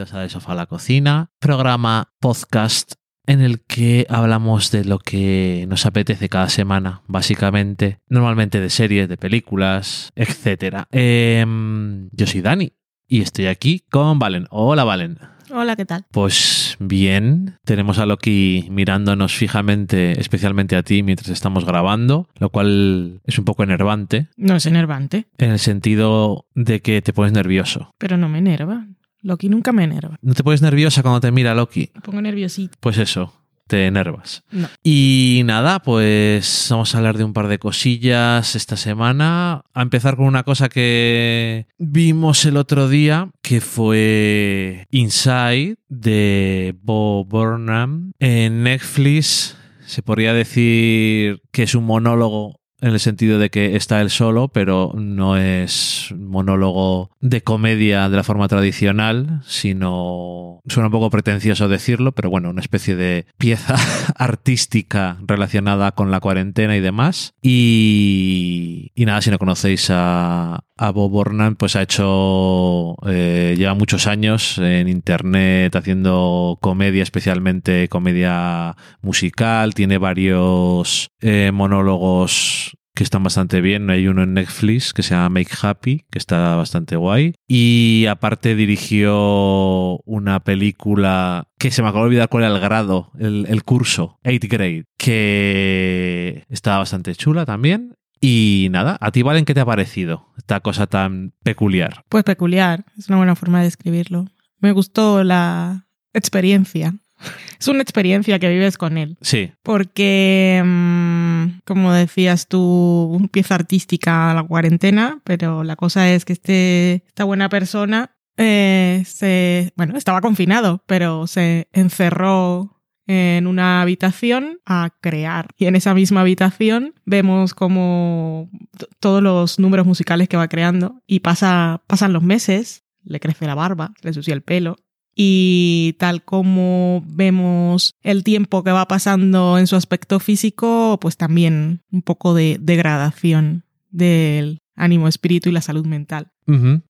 a todos. Bienvenidos a De Sofá a la Cocina, programa podcast en el que hablamos de lo que nos apetece cada semana, básicamente. Normalmente de series, de películas, etc. yo soy Dani y estoy aquí con Valen. Hola, Valen. Hola, ¿qué tal? Pues bien, tenemos a Loki mirándonos fijamente, especialmente a ti, mientras estamos grabando, lo cual es un poco enervante. No es enervante. En el sentido de que te pones nervioso. Pero no me enerva. Loki nunca me enerva. ¿No te pones nerviosa cuando te mira Loki? Me pongo nerviosito. Pues eso, te enervas. No. Y nada, pues vamos a hablar de un par de cosillas esta semana. A empezar con una cosa que vimos el otro día, que fue Inside de Bob Burnham en Netflix. Se podría decir que es un monólogo en el sentido de que está él solo, pero no es monólogo de comedia de la forma tradicional, sino suena un poco pretencioso decirlo, pero bueno, una especie de pieza artística relacionada con la cuarentena y demás. Y, y nada, si no conocéis a, a Bob Burnham, pues ha hecho, eh, lleva muchos años en internet haciendo comedia, especialmente comedia musical, tiene varios eh, monólogos que están bastante bien. Hay uno en Netflix que se llama Make Happy, que está bastante guay. Y aparte dirigió una película que se me acaba de olvidar cuál era el grado, el, el curso, 8 grade, que está bastante chula también. Y nada, ¿a ti, Valen, qué te ha parecido esta cosa tan peculiar? Pues peculiar, es una buena forma de describirlo. Me gustó la experiencia. Es una experiencia que vives con él. Sí. Porque, mm, como decías tú, pieza artística a la cuarentena, pero la cosa es que este, esta buena persona eh, se, bueno, estaba confinado, pero se encerró en una habitación a crear. Y en esa misma habitación vemos como todos los números musicales que va creando y pasa, pasan los meses, le crece la barba, le sucia el pelo. Y tal como vemos el tiempo que va pasando en su aspecto físico, pues también un poco de degradación del ánimo, espíritu y la salud mental.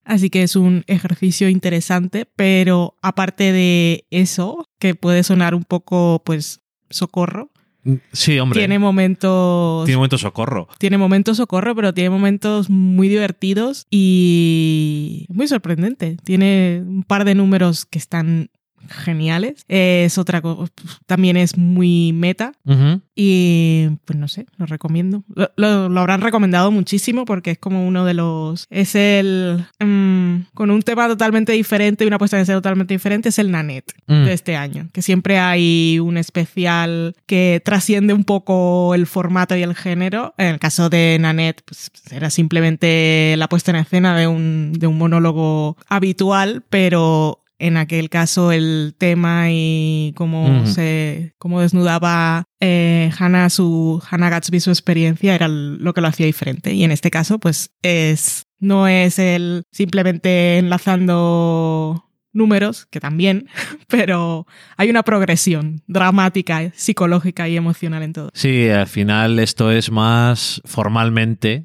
Así que es un ejercicio interesante, pero aparte de eso, que puede sonar un poco, pues, socorro. Mm, sí, hombre. Tiene momentos. Tiene momentos socorro. Tiene momentos socorro, pero tiene momentos muy divertidos y muy sorprendente. Tiene un par de números que están geniales. Es otra cosa, también es muy meta y pues no sé, lo recomiendo. Lo, habrán recomendado muchísimo porque es como uno de los, es el, mm, con un tema totalmente diferente y una puesta en escena totalmente diferente, es el Nanet mm. de este año, que siempre hay un especial que trasciende un poco el formato y el género. En el caso de Nanet, pues era simplemente la puesta en escena de un, de un monólogo habitual, pero en aquel caso el tema y cómo se cómo desnudaba eh, Hannah su Hannah Gatsby su experiencia era lo que lo hacía diferente y en este caso pues es no es el simplemente enlazando números, que también, pero hay una progresión dramática, psicológica y emocional en todo. Sí, al final esto es más formalmente.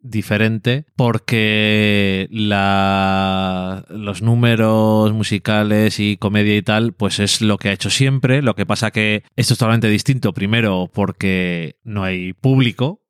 Diferente porque la, los números musicales y comedia y tal, pues es lo que ha hecho siempre. Lo que pasa que esto es totalmente distinto, primero porque no hay público.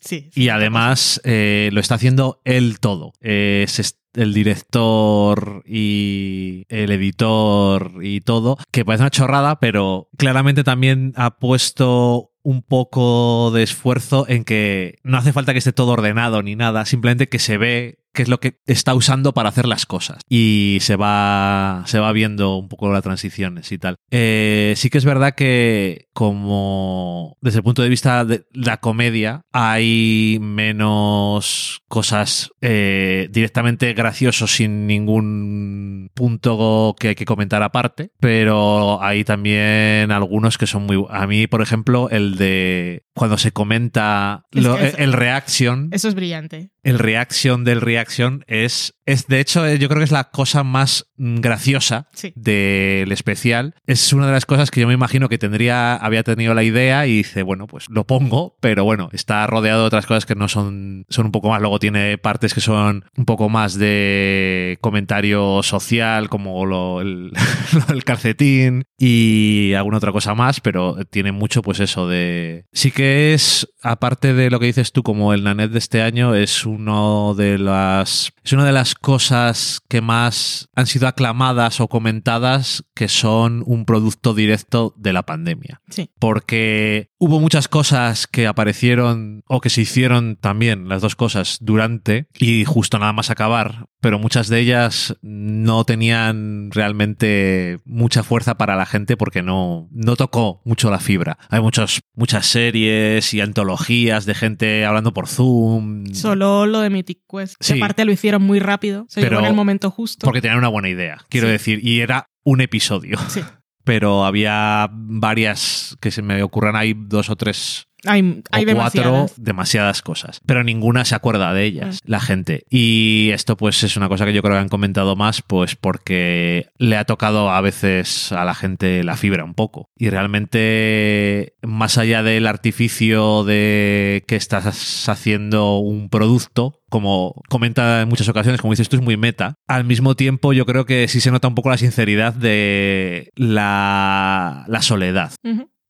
Sí, y además eh, lo está haciendo él todo. es el director y el editor y todo, que parece una chorrada, pero claramente también ha puesto un poco de esfuerzo en que no hace falta que esté todo ordenado ni nada, simplemente que se ve qué es lo que está usando para hacer las cosas. Y se va, se va viendo un poco las transiciones y tal. Eh, sí que es verdad que como desde el punto de vista de la comedia hay menos cosas eh, directamente graciosos sin ningún punto que hay que comentar aparte, pero hay también algunos que son muy... A mí, por ejemplo, el de cuando se comenta el reaction. Eso es brillante. El reaction del reaction es Es, de hecho, eh, yo creo que es la cosa más mm, graciosa Sí. del especial. Es una de las cosas que yo me imagino que tendría, había tenido la idea y dice, bueno, pues lo pongo, pero bueno, está rodeado de otras cosas que no son, son un poco más. Luego tiene partes que son un poco más de comentario social, como lo, el, del calcetín y alguna otra cosa más, pero tiene mucho, pues eso de. Sí que es, aparte de lo que dices tú, como el Nanet de este año, es uno de las. Es una de las cosas que más han sido aclamadas o comentadas que son un producto directo de la pandemia Sí. porque hubo muchas cosas que aparecieron o que se hicieron también, las dos cosas, durante y justo nada más acabar, pero muchas de ellas no tenían realmente mucha fuerza para la gente porque no, no tocó mucho la fibra. Hay muchos, muchas series y antologías de gente hablando por Zoom. Solo lo de Mythic Quest. que Sí. aparte lo hicieron muy rápido. Se Pero- llegó en el momento justo. Porque tenían una buena idea, quiero Sí. decir, y era un episodio. Sí. Pero había varias que se me ocurran, hay dos o tres Hay, hay o cuatro demasiadas. demasiadas cosas, pero ninguna se acuerda de ellas, la gente. Y esto pues es una cosa que yo creo que han comentado más, pues porque le ha tocado a veces a la gente la fibra un poco. Y realmente, más allá del artificio de que estás haciendo un producto, como comenta en muchas ocasiones, como dices tú, es muy meta. Al mismo tiempo, yo creo que sí se nota un poco la sinceridad de la, la soledad.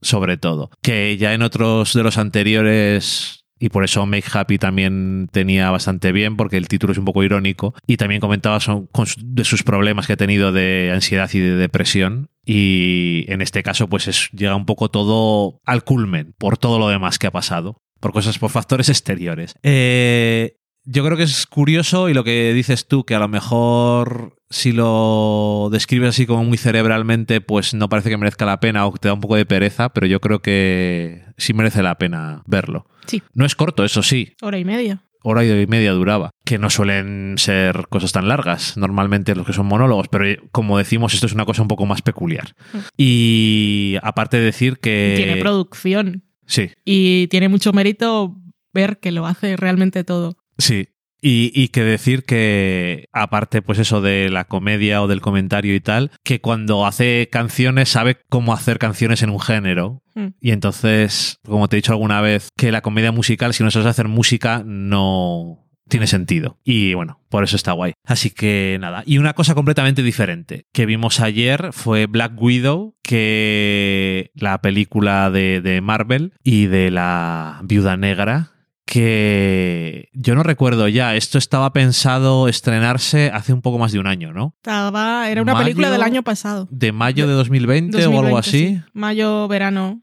Sobre todo. Que ya en otros de los anteriores. Y por eso Make Happy también tenía bastante bien, porque el título es un poco irónico. Y también comentaba son- de sus problemas que ha tenido de ansiedad y de depresión. Y en este caso, pues es, llega un poco todo al culmen por todo lo demás que ha pasado. Por cosas, por factores exteriores. Eh, yo creo que es curioso y lo que dices tú, que a lo mejor si lo describes así como muy cerebralmente, pues no parece que merezca la pena o te da un poco de pereza, pero yo creo que sí merece la pena verlo. Sí. No es corto, eso sí, Hora y media. hora y media duraba, que no suelen ser cosas tan largas, normalmente los que son monólogos, pero como decimos, esto es una cosa un poco más peculiar. Y aparte de decir que... Tiene producción. Sí, Y tiene mucho mérito ver que lo hace realmente todo. Sí. Y, y que decir que, aparte, pues eso de la comedia o del comentario y tal, que cuando hace canciones sabe cómo hacer canciones en un género. Mm. Y entonces, como te he dicho alguna vez, que la comedia musical, si no sabes hacer música, no tiene sentido. Y bueno, por eso está guay. Así que nada. Y una cosa completamente diferente que vimos ayer fue Black Widow, que la película de, de Marvel y de la Viuda Negra, que yo no recuerdo ya, esto estaba pensado estrenarse hace un poco más de un año, ¿no? Estaba, era una Mayo- película del año pasado. De mayo de 2020, o algo 2020, así. sí. Mayo, verano.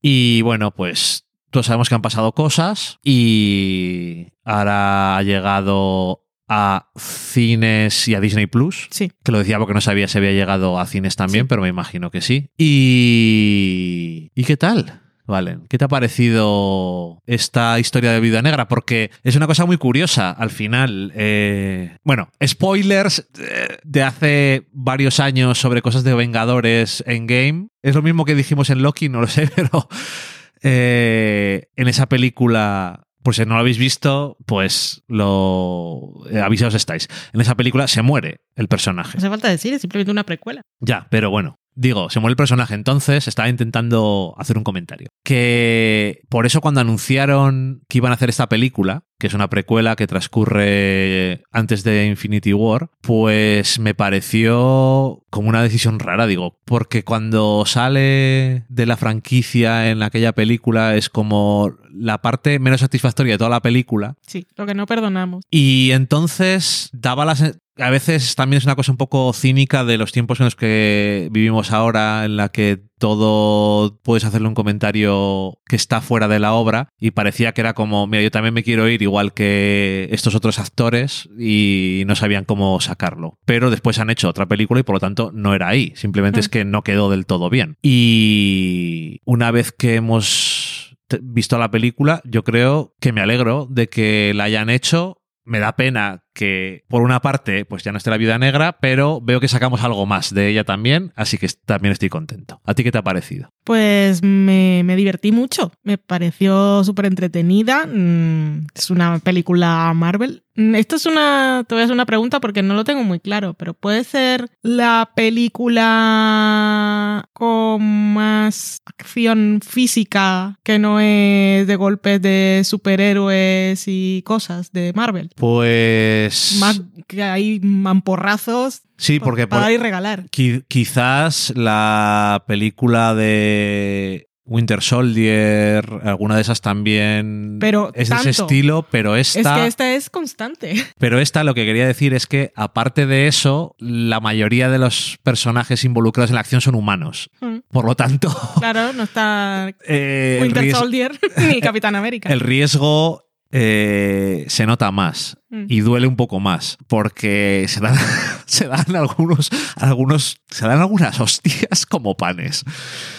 Y bueno, pues todos sabemos que han pasado cosas y ahora ha llegado a cines y a Disney Plus. Sí. Que lo decía porque no sabía si había llegado a cines también, Sí. pero me imagino que sí. Y... ¿Y qué tal? Valen, ¿qué te ha parecido esta historia de Vida Negra? Porque es una cosa muy curiosa al final. eh, bueno, spoilers eh, de hace varios años sobre cosas de Vengadores en game. Es lo mismo que dijimos en Loki, no lo sé, pero eh, en esa película, por si no lo habéis visto, pues lo eh, avisaos estáis. En esa película se muere el personaje. No hace falta decir, es simplemente una precuela. Ya, pero bueno. Digo, se muere el personaje, entonces estaba intentando hacer un comentario. Que por eso cuando anunciaron que iban a hacer esta película, que es una precuela que transcurre antes de Infinity War, pues me pareció como una decisión rara, digo, porque cuando sale de la franquicia en aquella película es como la parte menos satisfactoria de toda la película, Sí, lo que no perdonamos. y entonces daba la a veces también es una cosa un poco cínica de los tiempos en los que vivimos ahora, en la que todo puedes hacerle un comentario que está fuera de la obra y parecía que era como, mira, yo también me quiero ir igual que estos otros actores y no sabían cómo sacarlo. Pero después han hecho otra película y por lo tanto no era ahí, simplemente es que no quedó del todo bien. Y una vez que hemos visto la película, yo creo que me alegro de que la hayan hecho. Me da pena que por una parte pues ya no esté la viuda negra, pero veo que sacamos algo más de ella también, así que también estoy contento. ¿A ti qué te ha parecido? Pues me, me divertí mucho, me pareció súper entretenida, mm, es una película Marvel. Mm, Esto es una, te voy a hacer una pregunta porque no lo tengo muy claro, pero puede ser la película con más acción física que no es de golpes de superhéroes y cosas de Marvel. Pues... Más que hay mamporrazos Sí, porque para por- y regalar. qui- quizás la película de Winter Soldier, alguna de esas también Pero es de ese estilo, pero Es esta, que esta es constante. pero esta lo que quería decir es que aparte de eso, la mayoría de los personajes involucrados en la acción son humanos. Mm, Por lo tanto, Claro, no está eh, Winter Soldier ni Capitán América. el riesgo eh, se nota más Mm. y duele un poco más porque se dan, se dan algunos, algunos, se dan algunas hostias como panes.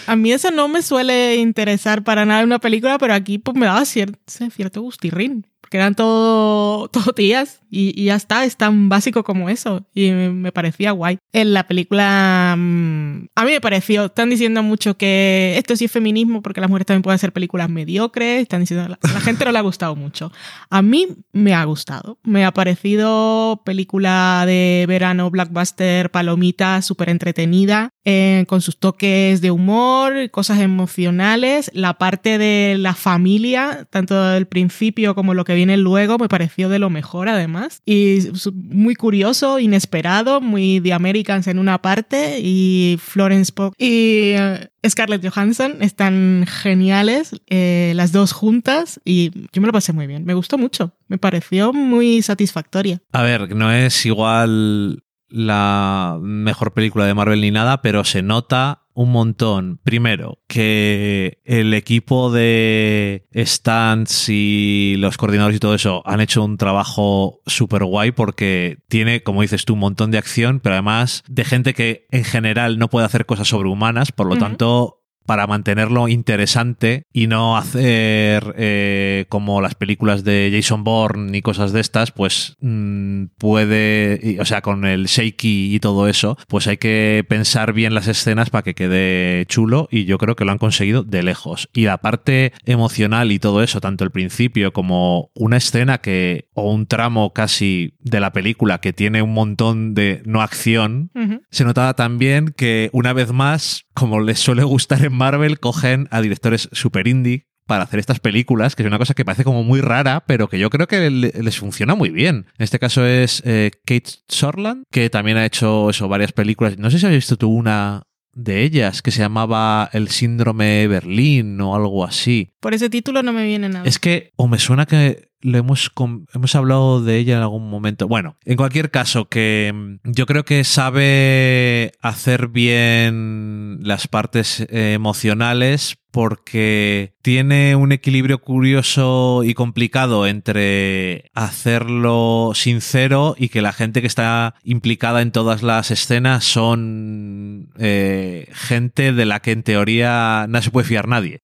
A mí eso no me suele interesar para nada en una película, pero aquí pues me daba cier- cierto gustirrín. Porque eran todo, todo tías y, y ya está, es tan básico como eso. Y me, me parecía guay. En la película, mm, a mí me pareció, están diciendo mucho que esto sí es feminismo porque las mujeres también pueden hacer películas mediocres. Están diciendo, la, la gente no le ha gustado mucho. A mí me ha gustado. Me ha parecido película de verano, blockbuster, palomita, súper entretenida, eh, con sus toques de humor, cosas emocionales. La parte de la familia, tanto del principio como lo que viene luego, me pareció de lo mejor además. Y muy curioso, inesperado, muy The Americans en una parte y Florence Pugh y eh, Scarlett Johansson están geniales, eh, las dos juntas y yo me lo pasé muy bien. Me gustó mucho, me pareció muy satisfactoria. A ver, no es igual la mejor película de Marvel ni nada, pero se nota un montón. Primero, que el equipo de stands y los coordinadores y todo eso han hecho un trabajo súper guay porque tiene, como dices tú, un montón de acción, pero además de gente que en general no puede hacer cosas sobrehumanas, por lo tanto para mantenerlo interesante y no hacer eh, como las películas de Jason Bourne y cosas de estas, pues mm, puede, y- o sea, con el shaky y todo eso, pues hay que pensar bien las escenas para que quede chulo y yo creo que lo han conseguido de lejos. Y la parte emocional y todo eso, tanto el principio como una escena que, o un tramo casi de la película que tiene un montón de no acción, se notaba también que una vez más, como les suele gustar en Marvel, cogen a directores super indie para hacer estas películas, que es una cosa que parece como muy rara, pero que yo creo que le- les funciona muy bien. En este caso es eh, Kate Shortland, que también ha hecho eso, varias películas. No sé si has visto tú una de ellas que se llamaba El síndrome Berlín o algo así. Por ese título no me viene nada. Es que, o me suena que lo hemos, hemos hablado de ella en algún momento. Bueno, en cualquier caso, que mm, yo creo que sabe hacer bien las partes eh, emocionales porque tiene un equilibrio curioso y complicado entre hacerlo sincero y que la gente que está implicada en todas las escenas son eh, gente de la que en teoría no se puede fiar nadie.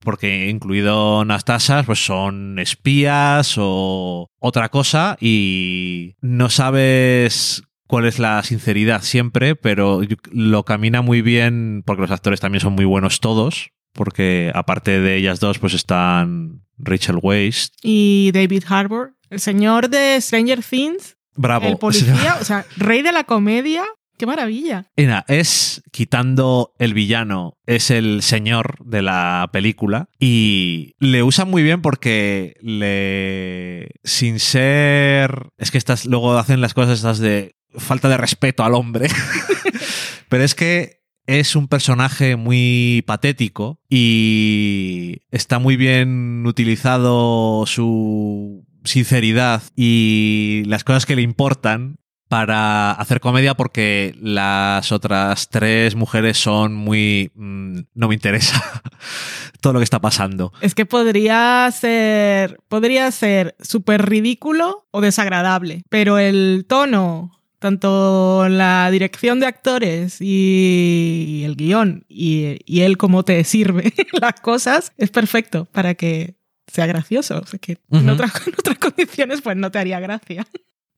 Porque incluido Nastasas, pues son espías o otra cosa y no sabes cuál es la sinceridad siempre, pero lo camina muy bien porque los actores también son muy buenos todos, porque aparte de ellas dos, pues están Rachel Weisz, Y David Harbour, el señor de Stranger Things, bravo. el policía, o sea, rey de la comedia. ¡Qué maravilla! Es quitando el villano, es el señor de la película y le usan muy bien porque le sin ser es que estas luego hacen las cosas estas de falta de respeto al hombre. Pero es que es un personaje muy patético y está muy bien utilizado su sinceridad y las cosas que le importan para hacer comedia porque las otras tres mujeres son muy... mm, no me interesa todo lo que está pasando. Es que podría ser, podría ser súper ridículo o desagradable, pero el tono, tanto la dirección de actores y el guion y, y él como te sirve las cosas, es perfecto para que sea gracioso. O sea que en, otras, en otras condiciones pues no te haría gracia.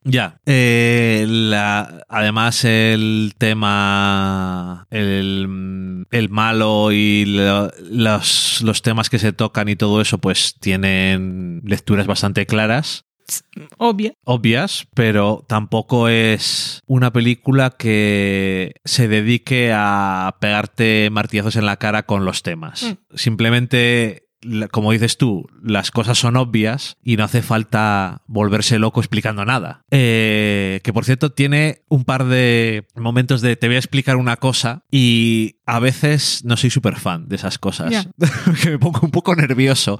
Ya. Eh, la- además, el tema. El, el malo y lo- los, los temas que se tocan y todo eso, pues tienen lecturas bastante claras. Obvio. obvias, pero tampoco es una película que se dedique a pegarte martillazos en la cara con los temas. Mm. Simplemente, como dices tú, las cosas son obvias y no hace falta volverse loco explicando nada. Eh, que por cierto, tiene un par de momentos de te voy a explicar una cosa y a veces no soy súper fan de esas cosas. Que me pongo un poco nervioso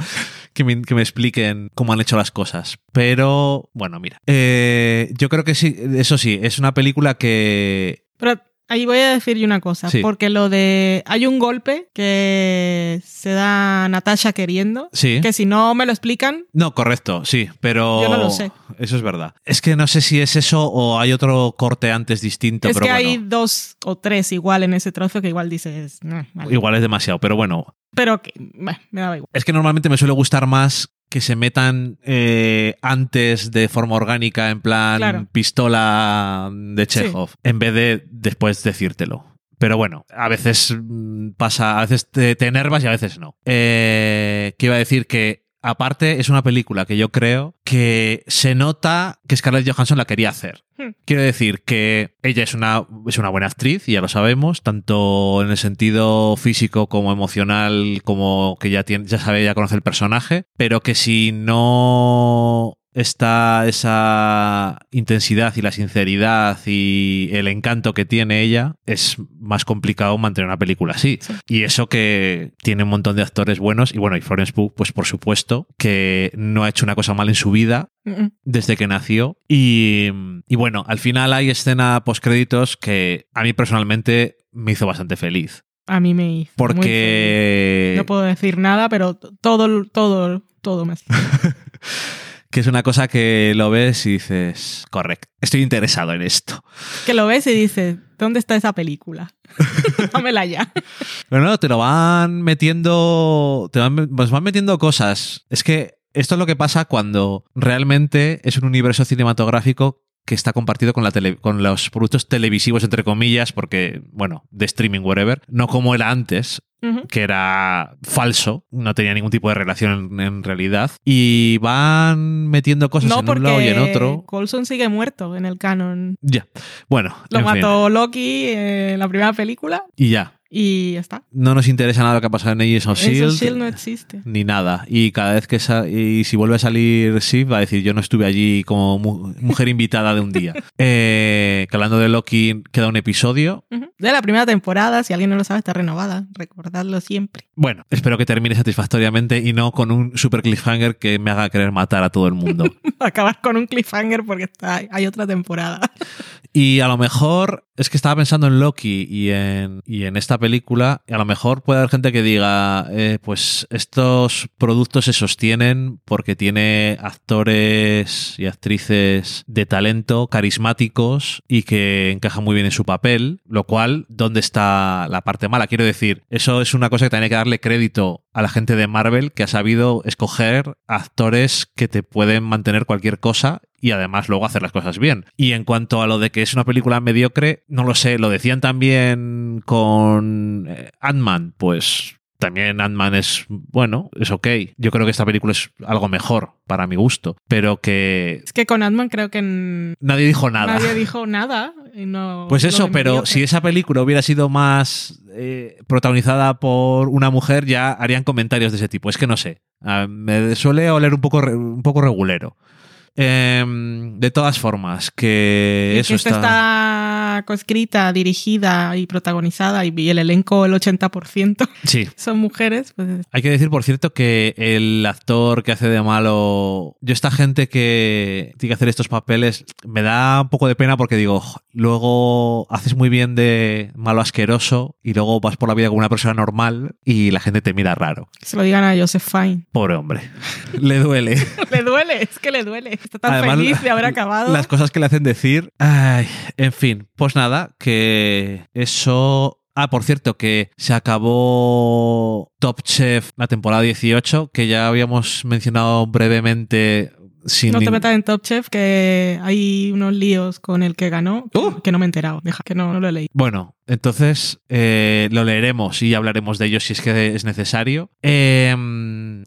que me, que me expliquen cómo han hecho las cosas. Pero bueno, mira. Eh, yo creo que sí, eso sí, es una película que. Pero ahí voy a decir una cosa, Sí. porque lo de... Hay un golpe que se da Natasha queriendo, Sí. que si no me lo explican, No, correcto, sí, pero. Yo no lo sé. Eso es verdad. Es que no sé si es eso o hay otro corte antes distinto, es pero que bueno. hay dos o tres igual en ese trozo que igual dices... "Nah, vale". Igual es demasiado, pero bueno. Pero que bah, me daba igual. Es que normalmente me suele gustar más que se metan eh, antes de forma orgánica, en plan Claro. pistola de Chekhov, en vez de después decírtelo. Pero bueno, a veces mm, pasa, a veces te, te enervas y a veces no. Eh, que iba a decir que, aparte, es una película que yo creo que se nota que Scarlett Johansson la quería hacer. Hmm. Quiero decir que ella es una, es una buena actriz, y ya lo sabemos, tanto en el sentido físico como emocional, como que ya, tiene, ya sabe, ya conoce el personaje, pero que si no está esa intensidad y la sinceridad y el encanto que tiene ella, es más complicado mantener una película así. Sí. Y eso que tiene un montón de actores buenos, y bueno, y Florence Pugh, pues por supuesto, que no ha hecho una cosa mal en su vida, desde que nació. Y, y bueno, al final hay escena postcréditos que a mí personalmente me hizo bastante feliz. A mí me hizo muy. Porque No puedo decir nada, pero todo, todo, todo me. que es una cosa que lo ves y dices, correcto, estoy interesado en esto. Que lo ves y dices, ¿dónde está esa película? Dámela ya. Pero no, te lo van metiendo, te van, pues van metiendo cosas. Es que esto es lo que pasa cuando realmente es un universo cinematográfico que está compartido con, la tele- con los productos televisivos, entre comillas, porque, bueno, de streaming, whatever, no como era antes, que era falso, no tenía ningún tipo de relación en, en realidad, y van metiendo cosas No, en un lado y en otro. Coulson sigue muerto en el canon. Ya, bueno, Lo en fin, mató Loki en la primera película y ya. Y ya está. No nos interesa nada lo que ha pasado en Agents of S.H.I.E.L.D. Shield no existe. ni nada. Y cada vez que sa- y si vuelve a salir Sif va a decir yo no estuve allí como mu- mujer invitada de un día. Eh, que hablando de Loki queda un episodio. De la primera temporada, si alguien no lo sabe, está renovada. Recordadlo siempre. Bueno, espero que termine satisfactoriamente y no con un super cliffhanger que me haga querer matar a todo el mundo. Acabar con un cliffhanger porque está, hay otra temporada. Y a lo mejor, es que estaba pensando en Loki y en, y en esta película, y a lo mejor puede haber gente que diga, eh, pues estos productos se sostienen porque tiene actores y actrices de talento, carismáticos y que encajan muy bien en su papel, lo cual, ¿dónde está la parte mala? Quiero decir, eso es una cosa que tiene que darle crédito a la gente de Marvel que ha sabido escoger actores que te pueden mantener cualquier cosa y además luego hacer las cosas bien. Y en cuanto a lo de que es una película mediocre, no lo sé, lo decían también con eh, Ant-Man, pues también Ant-Man es bueno, es ok. Yo creo que esta película es algo mejor para mi gusto, pero que Es que con Ant-Man creo que nadie dijo nada. nadie dijo nada. y no- Pues eso, pero si esa película hubiera sido más eh, protagonizada por una mujer, ya harían comentarios de ese tipo. Es que no sé. Ah, me suele oler un poco, un poco regulero. Em, de todas formas, que eso está... está coescrita, dirigida y protagonizada y el elenco el 80% Sí. son mujeres, pues Hay que decir, por cierto, que el actor que hace de malo. Yo, esta gente que tiene que hacer estos papeles, me da un poco de pena porque digo, "Jo, luego haces muy bien de malo asqueroso y luego vas por la vida como una persona normal y la gente te mira raro. que se lo digan a Joseph Fine. Pobre hombre. Le duele. le duele, es que le duele. Está tan Además, feliz de haber acabado. Las cosas que le hacen decir. Ay, en fin, pues nada, que eso. Ah, por cierto, que se acabó Top Chef la temporada 18, que ya habíamos mencionado brevemente sin no te metas en Top Chef, que hay unos líos con el que ganó, que- ¡Oh! que no me he enterado. Deja, que no, no lo he leído. Bueno, entonces eh, lo leeremos y hablaremos de ello si es que es necesario. Eh,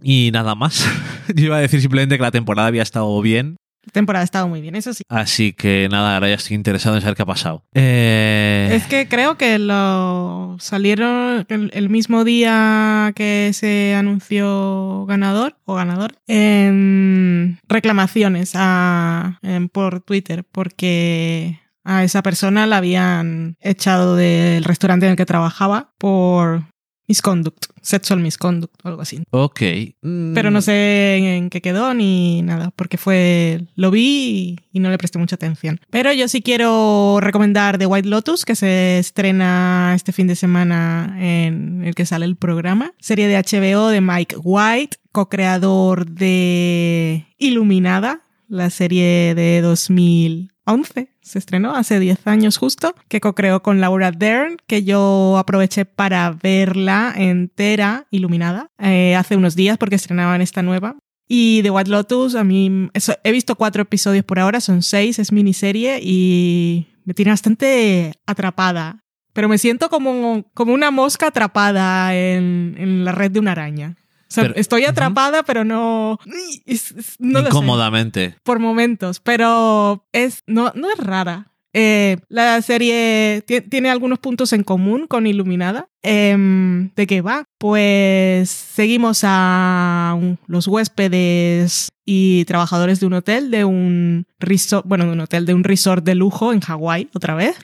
y nada más. Yo iba a decir simplemente que la temporada había estado bien. La temporada ha estado muy bien, eso sí. Así que nada, ahora ya estoy interesado en saber qué ha pasado. Eh, Es que creo que lo salieron el, el mismo día que se anunció ganador o ganador en reclamaciones a, en- por Twitter porque a esa persona la habían echado del restaurante en el que trabajaba por misconduct, sexual misconduct o algo así. Ok. Mm, Pero no sé en qué quedó ni nada, porque fue. Lo vi y, y no le presté mucha atención. Pero yo sí quiero recomendar The White Lotus, que se estrena este fin de semana en el que sale el programa. Serie de HBO de Mike White, co-creador de Iluminada, la serie de 2011. Se estrenó hace 10 años justo, que co-creó con Laura Dern, que yo aproveché para verla entera, iluminada, eh, hace unos días porque estrenaban esta nueva. Y The White Lotus, a mí eso- he visto cuatro episodios por ahora, son seis, es miniserie y me tiene bastante atrapada. Pero me siento como, como una mosca atrapada en, en la red de una araña. O sea, Pero- estoy atrapada, pero no. es- es- no lo sé incómodamente. por momentos, pero es no, no es rara. Eh, la serie ti- tiene algunos puntos en común con Iluminada. Em, ¿De qué va? Pues seguimos a un- los huéspedes y trabajadores de un hotel, de un resort, bueno, de un hotel, de un resort de lujo en Hawái, otra vez.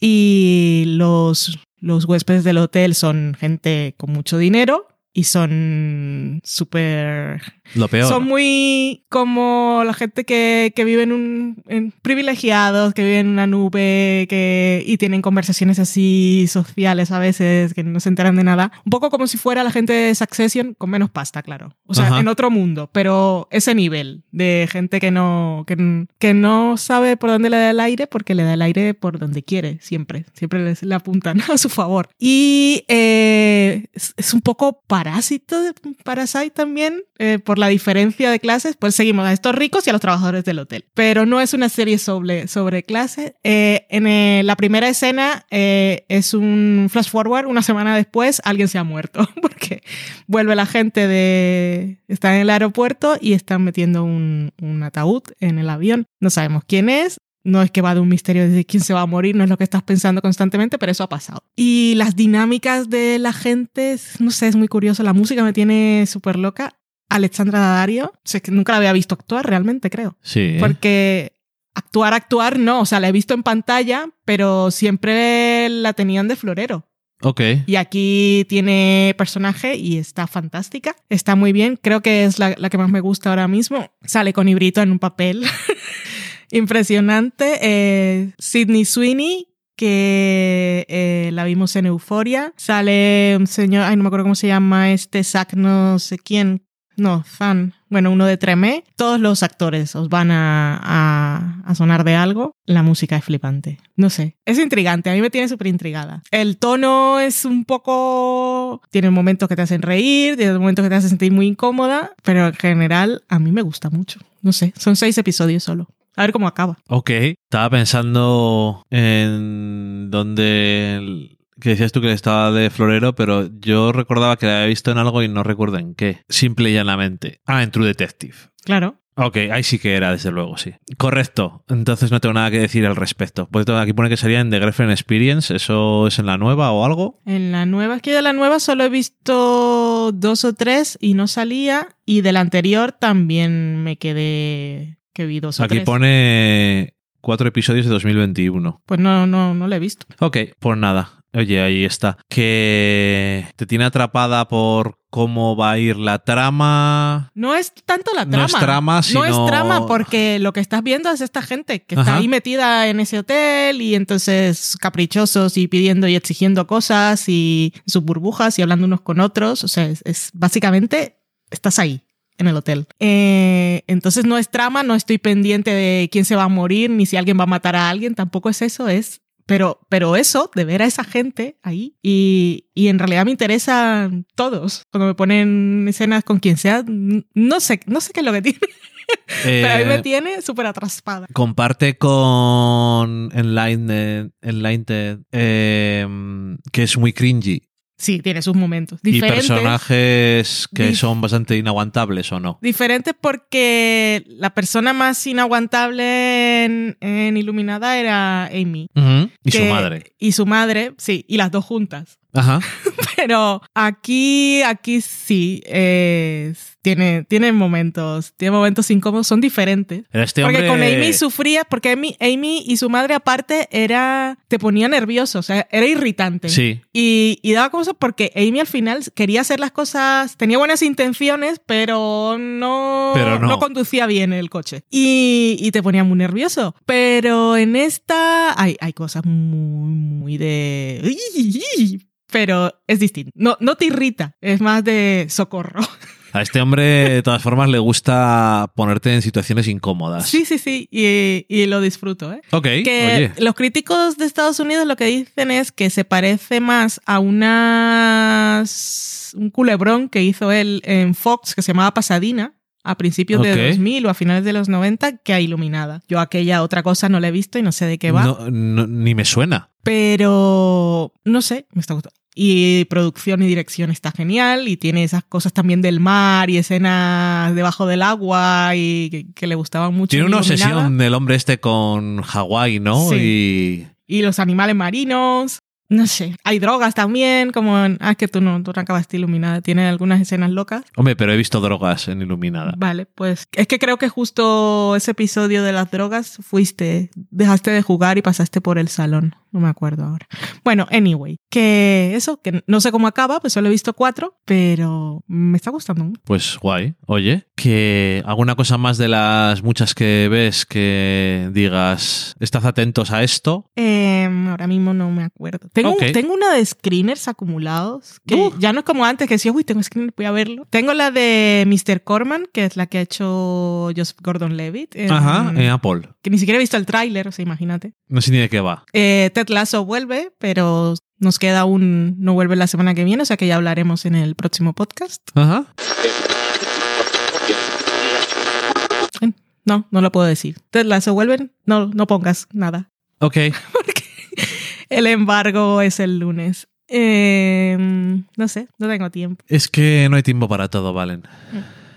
Y los, los huéspedes del hotel son gente con mucho dinero y son súper Lo peor. son muy como la gente que, que vive en un en privilegiados, que viven en una nube que, y tienen conversaciones así sociales a veces que no se enteran de nada. Un poco como si fuera la gente de Succession con menos pasta, claro. O sea, Ajá. en otro mundo, pero ese nivel de gente que no, que, que no sabe por dónde le da el aire porque le da el aire por donde quiere, siempre. Siempre les, le apuntan a su favor. Y eh, es, es un poco parásito, Parasite también, eh, por la diferencia de clases, pues seguimos a estos ricos y a los trabajadores del hotel. Pero no es una serie sobre, sobre clase. Eh, en eh, la primera escena es un flash forward, una semana después alguien se ha muerto, porque vuelve la gente de... Está en el aeropuerto y están metiendo un ataúd en el avión. No sabemos quién es, no es que va de un misterio de quién se va a morir, no es lo que estás pensando constantemente, pero eso ha pasado. Y las dinámicas de la gente, no sé, es muy curioso. La música me tiene súper loca. Alexandra Daddario, sé que nunca la había visto actuar realmente, creo. Sí. Porque actuar, actuar, no. O sea, la he visto en pantalla, pero siempre la tenían de florero. Ok. Y aquí tiene personaje y está fantástica. Está muy bien. Creo que es la, la que más me gusta ahora mismo. Sale con Ibrito en un papel impresionante. Eh, Sidney Sweeney, que eh, la vimos en Euforia. Sale un señor, ay, no me acuerdo cómo se llama este Zack, no sé quién. No, Fan. Bueno, uno de Tremé. Todos los actores os van a, a, sonar de algo. La música es flipante. No sé. Es intrigante. A mí me tiene súper intrigada. El tono es un poco... Tiene momentos que te hacen reír, tiene momentos que te hacen sentir muy incómoda, pero en general a mí me gusta mucho. No sé. Son seis episodios solo. A ver cómo acaba. Ok. Estaba pensando en donde... el- Que decías tú que estaba de florero, pero yo recordaba que la había visto en algo y no recuerdo en qué. Simple y llanamente. Ah, en True Detective. Claro. Ok, ahí sí que era, desde luego, sí. Correcto. Entonces no tengo nada que decir al respecto. Pues aquí pone que sería en The Girlfriend Experience. ¿Eso es en la nueva o algo? En la nueva, es que de la nueva solo he visto dos o tres y no salía. Y de la anterior también me quedé que vi dos o Aquí tres. pone cuatro episodios de 2021. Pues no, no, no la he visto. Ok, pues nada. Oye, ahí está. Que te tiene atrapada por cómo va a ir la trama. No es tanto la No trama. es trama, No sino- es trama porque lo que estás viendo es esta gente que está ahí metida en ese hotel y entonces caprichosos y pidiendo y exigiendo cosas y sus burbujas y hablando unos con otros. O sea, es, es básicamente estás ahí en el hotel. Eh, entonces no es trama, no estoy pendiente de quién se va a morir ni si alguien va a matar a alguien, tampoco es eso, es pero, pero eso, de ver a esa gente ahí, y, y en realidad me interesan todos. Cuando me ponen escenas con quien sea, no sé, no sé qué es lo que tiene. Pero a mí me Eh, tiene súper atraspada. comparte con Enlightened, Enlightened, eh, que es muy cringy. Sí, tiene sus momentos. Y Diferentes. personajes que son bastante inaguantables o no. Diferente porque la persona más inaguantable en, en Iluminada era Amy. Y su madre. Y su madre, sí, y las dos juntas. Ajá. Pero aquí, aquí sí, tiene, tiene momentos, tiene momentos incómodos, son diferentes. Este porque con Amy sufría, porque Amy, Amy y su madre aparte era, te ponía nervioso, o sea, era irritante. Sí. Y, y daba cosas porque Amy al final quería hacer las cosas, tenía buenas intenciones, pero no, Pero no. conducía bien el coche. Y, y te ponía muy nervioso. Pero en esta hay, hay cosas muy, muy de... Pero es distinto. No, no te irrita, es más de socorro. A este hombre, de todas formas, le gusta ponerte en situaciones incómodas. Sí, sí, sí, y, y lo disfruto, ¿eh? Ok, que oye. los críticos de Estados Unidos lo que dicen es que se parece más a unas un culebrón que hizo él en Fox que se llamaba Pasadina a principios Ok. de 2000 o a finales de los 90 que a Iluminada. Yo aquella otra cosa no la he visto y no sé de qué va, No- no- ni me suena. pero no sé, me está gustando. Y producción y dirección está genial y tiene esas cosas también del mar y escenas debajo del agua y que, que le gustaban mucho. Tiene en una obsesión del hombre este con Hawái, ¿no? Sí. y los animales marinos. No sé. Hay drogas también, como en- Ah, es que tú no, tú no acabaste iluminada. Tiene algunas escenas locas. Hombre, pero he visto drogas en Iluminada. Vale, pues es que creo que justo ese episodio de las drogas fuiste, dejaste de jugar y pasaste por el salón. No me acuerdo ahora. Bueno, anyway, que eso, que no sé cómo acaba, pues solo he visto cuatro, pero me está gustando. Pues guay. Oye, que alguna cosa más de las muchas que ves que digas, estad atentos a esto. Em, ahora mismo no me acuerdo. Tengo, una de screeners acumulados, que Uh. ya no es como antes, que decía, uy, tengo screener, voy a verlo. Tengo la de Mr. Corman, que es la que ha hecho Joseph Gordon-Levitt. Ajá, en Apple. Que ni siquiera he visto el tráiler, o sea, imagínate. No sé ni de qué va. Eh, Ted Lasso vuelve, pero nos queda un... No vuelve la semana que viene, o sea que ya hablaremos en el próximo podcast. Ajá. No, no lo puedo decir. Ted Lasso vuelve, no, no pongas nada. Ok. porque el embargo es el lunes. Eh, no sé, no tengo tiempo. Es que no hay tiempo para todo, Valen.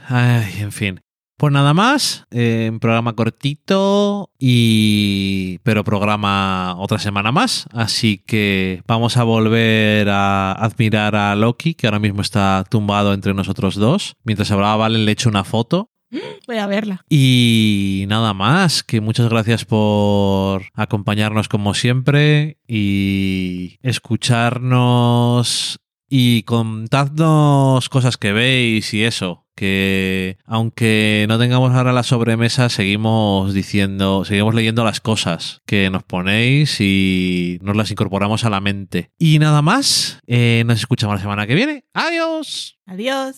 Ay, en fin. Pues nada más, eh, un programa cortito y pero programa otra semana más, así que vamos a volver a admirar a Loki, que ahora mismo está tumbado entre nosotros dos. Mientras hablaba Valen le echo una foto Voy a verla. y nada más, que muchas gracias por acompañarnos como siempre y escucharnos y contadnos cosas que veis y eso. Que aunque no tengamos ahora la sobremesa, seguimos diciendo, seguimos leyendo las cosas que nos ponéis y nos las incorporamos a la mente. Y nada más, eh, nos escuchamos la semana que viene. ¡Adiós! Adiós.